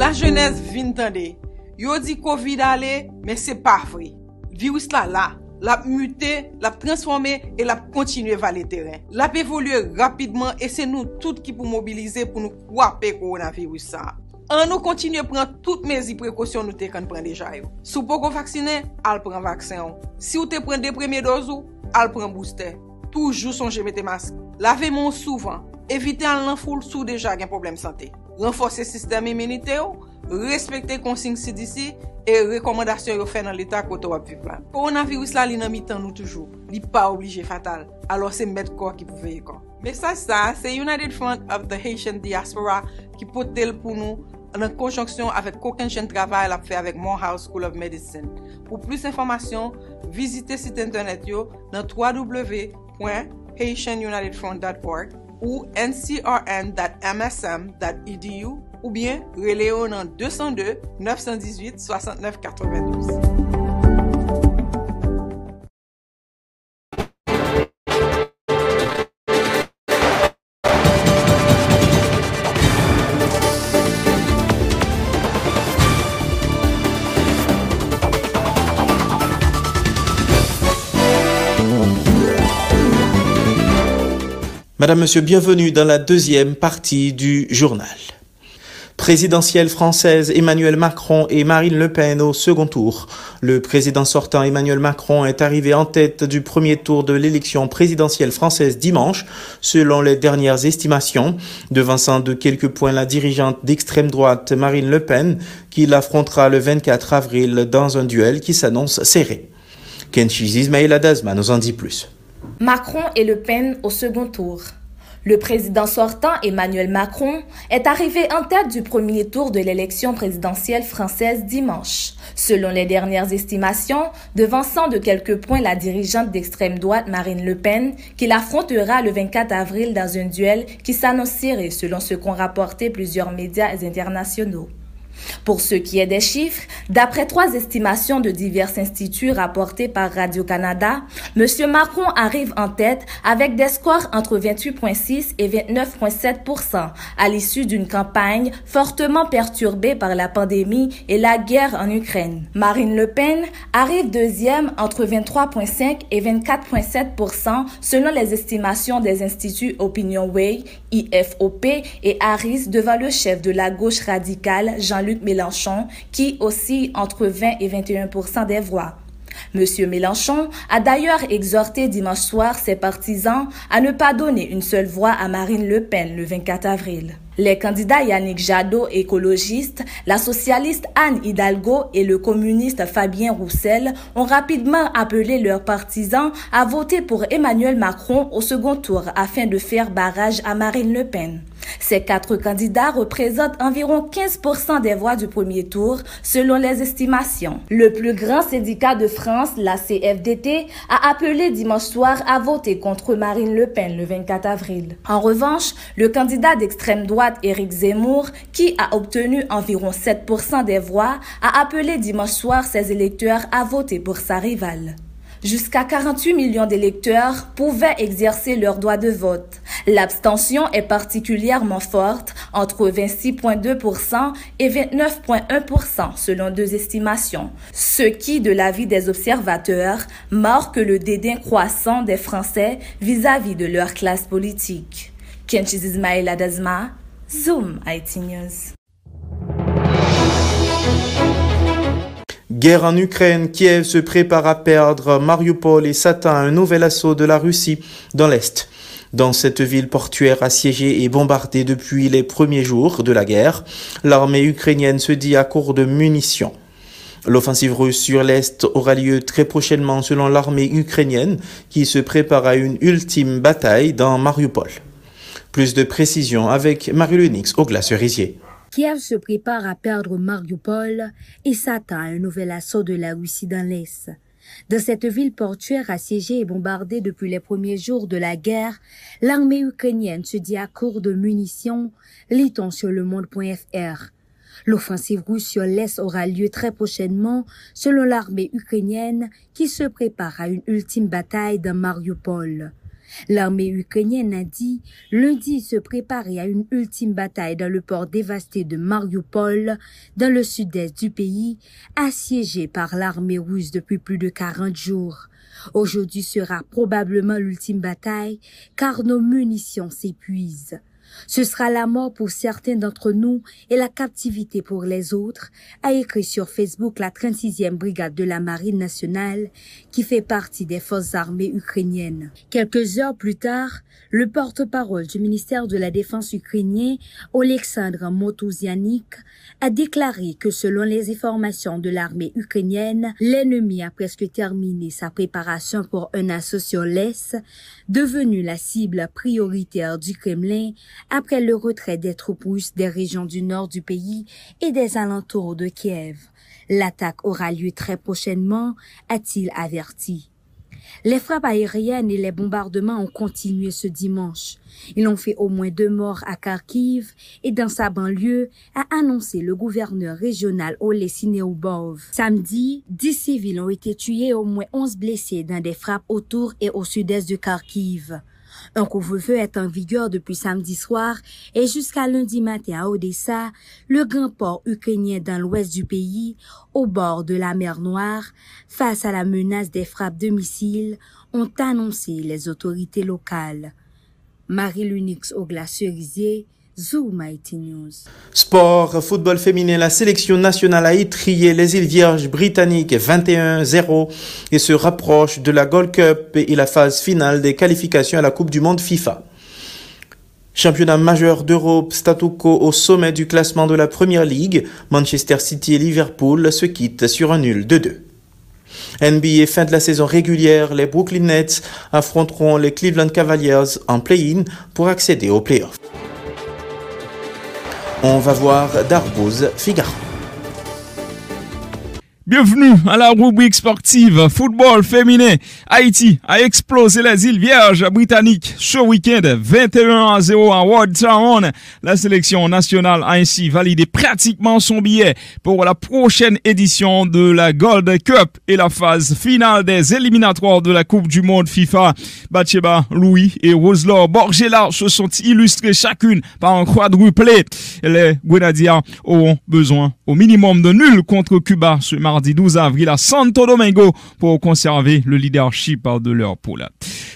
La jenèz vintande. Yo di COVID ale, men se pa vre. Virus la la, la mute, la transforme, e la kontinue vale teren. La pe evolue rapidman, e se nou tout ki pou mobilize pou nou kwape koronavirus sa. An nou kontinue pran tout mezi prekosyon nou te kan pran deja yo. Sou pou kon vaksine, al pran vaksen yo. Si ou te pran de premye dozo, al pran booster. Toujou sonje mette maske. Lave moun souvan. Evite an lan foul sou deja gen problem sante. Renforse sistem imenite yo. respekte konsing si disi e rekomendasyon yo fè nan l'Etat koto wap viv la. Koronavirus la li nan mi tan nou toujou, li pa oblije fatal, alo se met kor ki pou veye kor. Mesaj sa, se United Front of the Haitian Diaspora ki potel pou nou nan konjonksyon avèk koken chen travay la fè avèk Morehouse School of Medicine. Pou plus informasyon, vizite sit internet yo nan www.haitianunitedfront.org ou ncrn.msm.edu ou bien releo nan 202 918 69 92. Madame, Monsieur, bienvenue dans la deuxième partie du journal. Présidentielle française Emmanuel Macron et Marine Le Pen au second tour. Le président sortant Emmanuel Macron est arrivé en tête du premier tour de l'élection présidentielle française dimanche, selon les dernières estimations, devançant de quelques points la dirigeante d'extrême droite Marine Le Pen, qui l'affrontera le 24 avril dans un duel qui s'annonce serré. Kenchiz Ismail Adazma nous en dit plus. Macron et Le Pen au second tour. Le président sortant Emmanuel Macron est arrivé en tête du premier tour de l'élection présidentielle française dimanche, selon les dernières estimations, devançant de quelques points la dirigeante d'extrême droite Marine Le Pen, qui l'affrontera le 24 avril dans un duel qui s'annonce serré selon ce qu'ont rapporté plusieurs médias internationaux. Pour ce qui est des chiffres, d'après trois estimations de divers instituts rapportés par Radio-Canada, M. Macron arrive en tête avec des scores entre 28,6 et 29,7% à l'issue d'une campagne fortement perturbée par la pandémie et la guerre en Ukraine. Marine Le Pen arrive deuxième entre 23,5 et 24,7% selon les estimations des instituts Opinionway, IFOP et Harris devant le chef de la gauche radicale Jean-Luc Mélenchon, qui aussi entre 20 et 21% des voix. Monsieur Mélenchon a d'ailleurs exhorté dimanche soir ses partisans à ne pas donner une seule voix à Marine Le Pen le 24 avril. Les candidats Yannick Jadot, écologiste, la socialiste Anne Hidalgo et le communiste Fabien Roussel ont rapidement appelé leurs partisans à voter pour Emmanuel Macron au second tour afin de faire barrage à Marine Le Pen. Ces quatre candidats représentent environ 15% des voix du premier tour, selon les estimations. Le plus grand syndicat de France, la CFDT, a appelé dimanche soir à voter contre Marine Le Pen le 24 avril. En revanche, le candidat d'extrême droite Éric Zemmour, qui a obtenu environ 7% des voix, a appelé dimanche soir ses électeurs à voter pour sa rivale. Jusqu'à 48 millions d'électeurs pouvaient exercer leur droit de vote. L'abstention est particulièrement forte, entre 26,2% et 29,1% selon deux estimations, ce qui, de l'avis des observateurs, marque le dédain croissant des Français vis-à-vis de leur classe politique. Zoom IT News. Guerre en Ukraine, Kiev se prépare à perdre Mariupol et s'attend à un nouvel assaut de la Russie dans l'Est. Dans cette ville portuaire assiégée et bombardée depuis les premiers jours de la guerre, l'armée ukrainienne se dit à court de munitions. L'offensive russe sur l'Est aura lieu très prochainement selon l'armée ukrainienne qui se prépare à une ultime bataille dans Mariupol. Plus de précisions avec Marie-Lenix au glacerisier. Kiev se prépare à perdre Mariupol et s'attend à un nouvel assaut de la Russie dans l'Est. Dans cette ville portuaire assiégée et bombardée depuis les premiers jours de la guerre, l'armée ukrainienne se dit à court de munitions, lit-on sur le monde.fr. L'offensive russe sur l'Est aura lieu très prochainement, selon l'armée ukrainienne qui se prépare à une ultime bataille dans Mariupol. L'armée ukrainienne a dit lundi se préparer à une ultime bataille dans le port dévasté de Mariupol, dans le sud-est du pays, assiégé par l'armée russe depuis plus de 40 jours. Aujourd'hui sera probablement l'ultime bataille car nos munitions s'épuisent. Ce sera la mort pour certains d'entre nous et la captivité pour les autres, a écrit sur Facebook la 36e brigade de la Marine nationale qui fait partie des forces armées ukrainiennes. Quelques heures plus tard, le porte-parole du ministère de la Défense ukrainien, Oleksandr Motouzianik, a déclaré que selon les informations de l'armée ukrainienne, l'ennemi a presque terminé sa préparation pour un assaut sur l'Est, devenu la cible prioritaire du Kremlin après le retrait des troupes russes des régions du nord du pays et des alentours de Kiev. L'attaque aura lieu très prochainement, a-t-il averti. Les frappes aériennes et les bombardements ont continué ce dimanche. Ils ont fait au moins deux morts à Kharkiv et dans sa banlieue, a annoncé le gouverneur régional Ole Sineubov. Samedi, dix civils ont été tués et au moins onze blessés dans des frappes autour et au sud-est de Kharkiv. Un couvre-feu est en vigueur depuis samedi soir et jusqu'à lundi matin à Odessa, le grand port ukrainien dans l'ouest du pays, au bord de la mer Noire, face à la menace des frappes de missiles, ont annoncé les autorités locales. Marie-Lunix au News. Sport, football féminin, la sélection nationale a étrié les îles Vierges britanniques 21-0 et se rapproche de la Gold Cup et la phase finale des qualifications à la Coupe du Monde FIFA. Championnat majeur d'Europe, statu quo au sommet du classement de la Première Ligue, Manchester City et Liverpool se quittent sur un nul de 2. NBA fin de la saison régulière, les Brooklyn Nets affronteront les Cleveland Cavaliers en play-in pour accéder aux playoffs. On va voir Darbouz Figaro. Bienvenue à la rubrique sportive football féminin. Haïti a explosé les îles Vierges britanniques ce week-end 21 à 0 à Town. La sélection nationale a ainsi validé pratiquement son billet pour la prochaine édition de la Gold Cup et la phase finale des éliminatoires de la Coupe du Monde FIFA. Batcheba, Louis et Roselor Borgela se sont illustrés chacune par un quadruplé. Les Grenadiers auront besoin au minimum de nul contre Cuba ce mardi mardi 12 avril à Santo Domingo pour conserver le leadership de leur poule.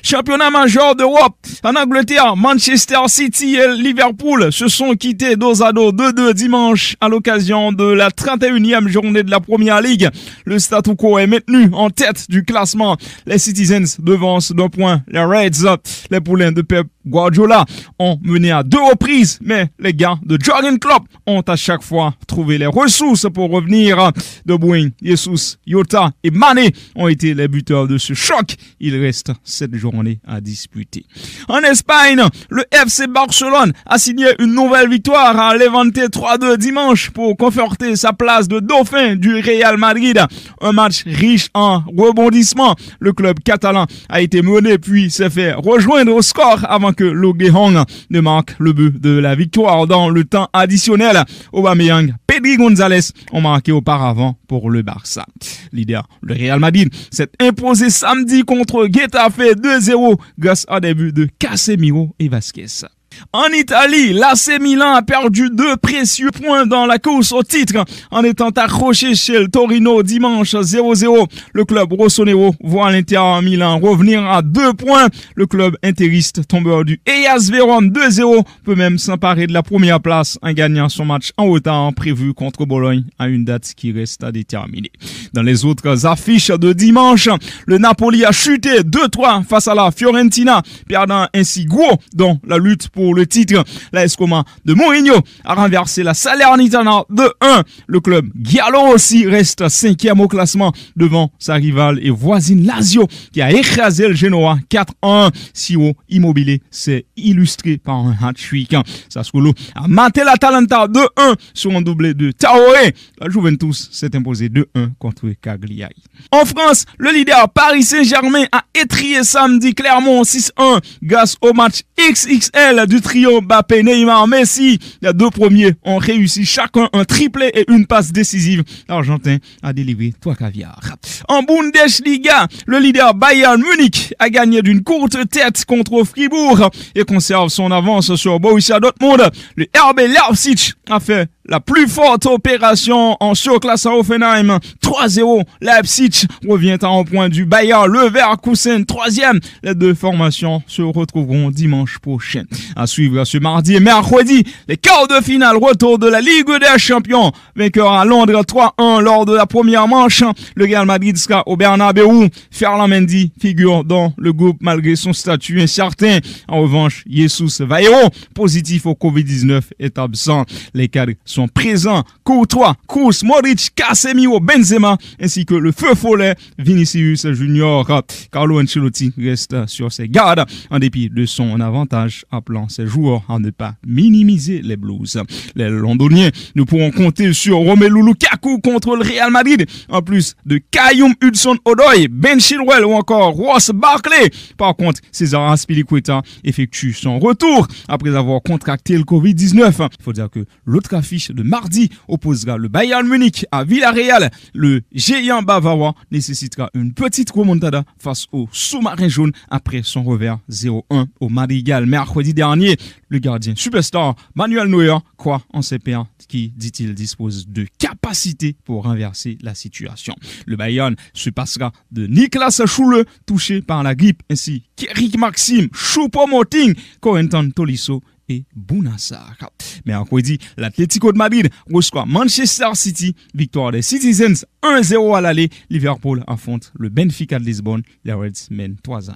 Championnat majeur d'Europe. En Angleterre, Manchester City et Liverpool se sont quittés dos à dos 2-2 dimanche à l'occasion de la 31e journée de la Première Ligue. Le statu quo est maintenu en tête du classement. Les Citizens devancent d'un point les Reds. Les poulains de Pep Guardiola ont mené à deux reprises, mais les gars de Jurgen Klopp ont à chaque fois trouvé les ressources pour revenir. De Bruyne, Jesus, Yota et Mané ont été les buteurs de ce choc. Il reste cette journée à disputer. En Espagne, le FC Barcelone a signé une nouvelle victoire à Levante 3-2 dimanche pour conforter sa place de dauphin du Real Madrid. Un match riche en rebondissements. Le club catalan a été mené puis s'est fait rejoindre au score avant que Logue Hong ne marque le but de la victoire dans le temps additionnel. Aubameyang, Pedri González ont marqué auparavant pour le Barça. Leader, le Real Madrid s'est imposé samedi contre Getafe 2-0 grâce à des buts de Casemiro et Vasquez. En Italie, l'AC Milan a perdu deux précieux points dans la course au titre en étant accroché chez le Torino dimanche 0-0. Le club rossonero voit l'Inter Milan revenir à deux points. Le club interiste tombeur du Eyas Véron 2-0 peut même s'emparer de la première place en gagnant son match en retard prévu contre Bologne à une date qui reste à déterminer. Dans les autres affiches de dimanche, le Napoli a chuté 2-3 face à la Fiorentina, perdant ainsi gros dans la lutte pour le titre. La Escoma de Mourinho a renversé la Salernitana de 1. Le club Giallo aussi reste cinquième au classement devant sa rivale et voisine Lazio qui a écrasé le Genoa 4-1. Sio Immobilier s'est illustré par un hat-trick. Sassuolo a maté la Talenta 2-1 sur un doublé de Taoré. La Juventus s'est imposé 2-1 contre Cagliari. En France, le leader Paris Saint-Germain a étrié samedi Clermont 6-1 grâce au match XXL du du trio Mbappé, Neymar, Messi. Les deux premiers ont réussi chacun un triplé et une passe décisive. L'Argentin a délivré trois caviars. En Bundesliga, le leader Bayern Munich a gagné d'une courte tête contre Fribourg et conserve son avance sur Borussia Dortmund. Le RB Leipzig a fait la plus forte opération en surclasse à Offenheim. 3-0. Leipzig revient à un point du Bayern. Le Verkusen, troisième. Les deux formations se retrouveront dimanche prochain. Suivre ce mardi et mercredi, les quarts de finale retour de la Ligue des Champions. Vainqueur à Londres 3-1 lors de la première manche. Le Real Madrid sera au Bernabeu. Ferland Mendy figure dans le groupe malgré son statut incertain. En revanche, Jesus Vairo, positif au Covid-19, est absent. Les cadres sont présents. Courtois, Kroos, Modric, Casemiro, Benzema, ainsi que le feu follet Vinicius Junior. Carlo Ancelotti reste sur ses gardes en dépit de son avantage, appelant ses joueurs à ne pas minimiser les Blues. Les Londoniens ne pourront compter sur Romelu Lukaku contre le Real Madrid, en plus de Kayum Hudson-Odoi, Ben Chilwell ou encore Ross Barkley. Par contre, César Aspilicueta effectue son retour après avoir contracté le Covid-19. Il faut dire que l'autre affiche de mardi opposera le Bayern Munich à Villarreal. Le géant bavarois nécessitera une petite remontada face au sous-marin jaune après son revers 0-1 au Madrigal mercredi dernier. Le gardien superstar Manuel Neuer croit en ses pairs qui, dit-il, dispose de capacité pour renverser la situation. Le Bayern se passera de Niklas Schule, touché par la grippe, ainsi qu'Eric Maxime, Choupo-Moting, Corentin Tolisso et Bounassar. Mercredi, l'Atlético de Madrid reçoit Manchester City, victoire des Citizens 1-0 à l'aller. Liverpool affronte le Benfica de Lisbonne. Les Reds mènent 3 1.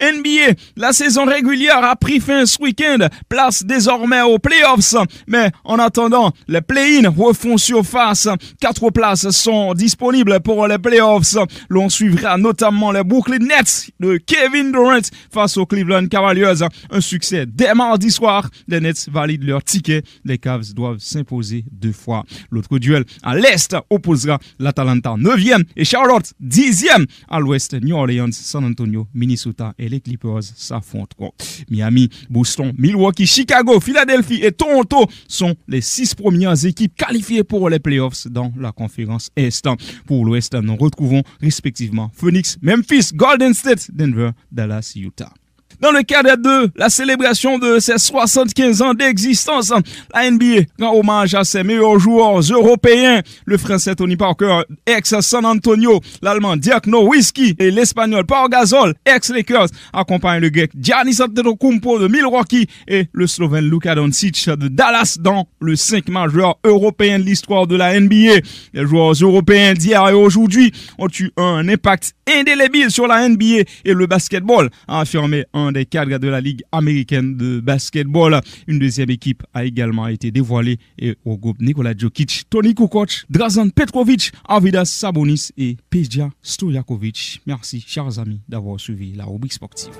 NBA, la saison régulière a pris fin ce week-end. Place désormais aux playoffs. Mais en attendant, les play-in refont surface. Quatre places sont disponibles pour les playoffs. L'on suivra notamment les Brooklyn Nets de Kevin Durant face aux Cleveland Cavaliers. Un succès dès mardi soir. Les Nets valident leur ticket. Les Cavs doivent s'imposer deux fois. L'autre duel à l'Est opposera l'Atalanta 9e et Charlotte 10e à l'ouest. New Orleans, San Antonio, Minnesota et les Clippers s'affronteront. Miami, Boston, Milwaukee, Chicago, Philadelphie et Toronto sont les six premières équipes qualifiées pour les playoffs dans la conférence Est. Pour l'ouest, nous retrouvons respectivement Phoenix, Memphis, Golden State, Denver, Dallas, Utah. Dans le cadre de la célébration de ses 75 ans d'existence, la NBA rend hommage à ses meilleurs joueurs européens, le français Tony Parker, ex-San Antonio, l'allemand Dirk Nowitzki et l'espagnol Paul Gasol, ex-Lakers, accompagnent le grec Giannis Antetokounmpo de Milwaukee et le slovène Luka Doncic de Dallas dans le 5 majeur européen de l'histoire de la NBA. Les joueurs européens d'hier et aujourd'hui ont eu un impact indélébile sur la NBA et le basketball, a affirmé un des cadres de la Ligue américaine de basketball. Une deuxième équipe a également été dévoilée et au groupe Nikola Djokic, Tony Kukoc, Drazen Petrovic, Avidas Sabonis et Peja Stojakovic. Merci, chers amis, d'avoir suivi la rubrique sportive.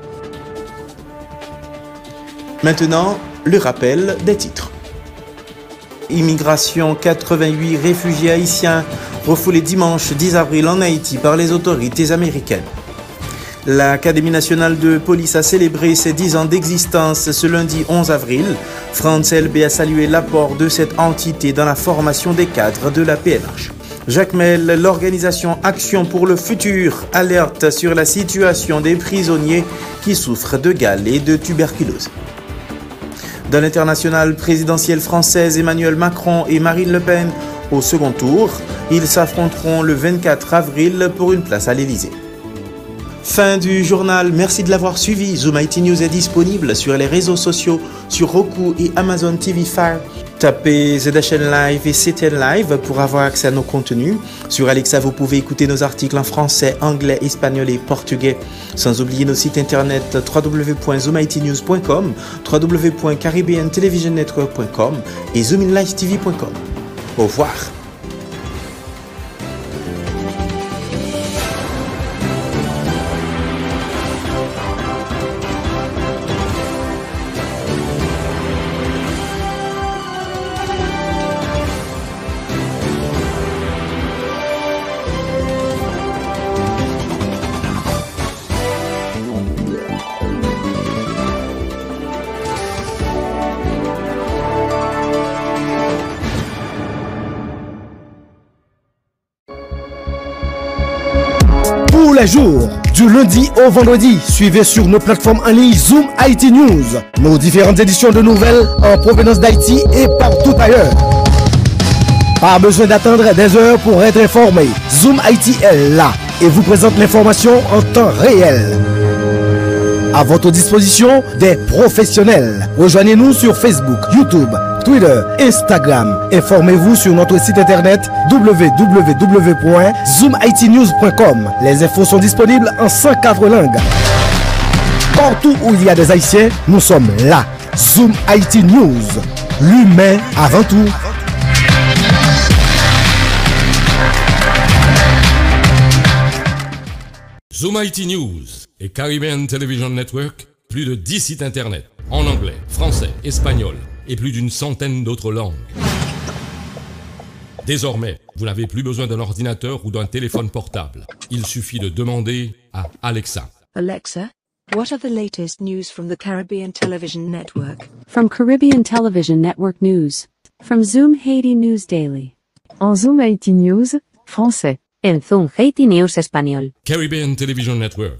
Maintenant, le rappel des titres. Immigration 88 réfugiés haïtiens refoulés dimanche 10 avril en Haïti par les autorités américaines. L'Académie nationale de police a célébré ses 10 ans d'existence ce lundi 11 avril. France LB a salué l'apport de cette entité dans la formation des cadres de la PNH. Jacques Mel, l'organisation Action pour le futur, alerte sur la situation des prisonniers qui souffrent de gale et de tuberculose. Dans l'international présidentiel française, Emmanuel Macron et Marine Le Pen au second tour. Ils s'affronteront le 24 avril pour une place à l'Élysée. Fin du journal, merci de l'avoir suivi. Zoom IT News est disponible sur les réseaux sociaux, sur Roku et Amazon TV Fire. Tapez ZHN Live et CTN Live pour avoir accès à nos contenus. Sur Alexa, vous pouvez écouter nos articles en français, anglais, espagnol et portugais. Sans oublier nos sites internet www.zoomitnews.com, www.caribbeantelevisionnetwork.com et zoominlivetv.com. Au revoir. Du lundi au vendredi, suivez sur nos plateformes en ligne Zoom IT News, nos différentes éditions de nouvelles en provenance d'Haïti et partout ailleurs. Pas besoin d'attendre des heures pour être informé. Zoom IT est là et vous présente l'information en temps réel. À votre disposition, des professionnels. Rejoignez-nous sur Facebook, YouTube, Twitter, Instagram. Informez-vous sur notre site internet www.zoomitnews.com. Les infos sont disponibles en 104 langues. Partout où il y a des Haïtiens, nous sommes là. Zoom IT News. L'humain avant tout. Zoom IT News et Caribbean Television Network, plus de 10 sites internet en anglais, français, espagnol et plus d'une centaine d'autres langues. Désormais, vous n'avez plus besoin d'un ordinateur ou d'un téléphone portable. Il suffit de demander à Alexa. Alexa, what are the latest news from the Caribbean Television Network? From Caribbean Television Network News. From Zoom Haiti News Daily. En Zoom Haiti News, français. En Zoom Haiti News espagnol. Caribbean Television Network,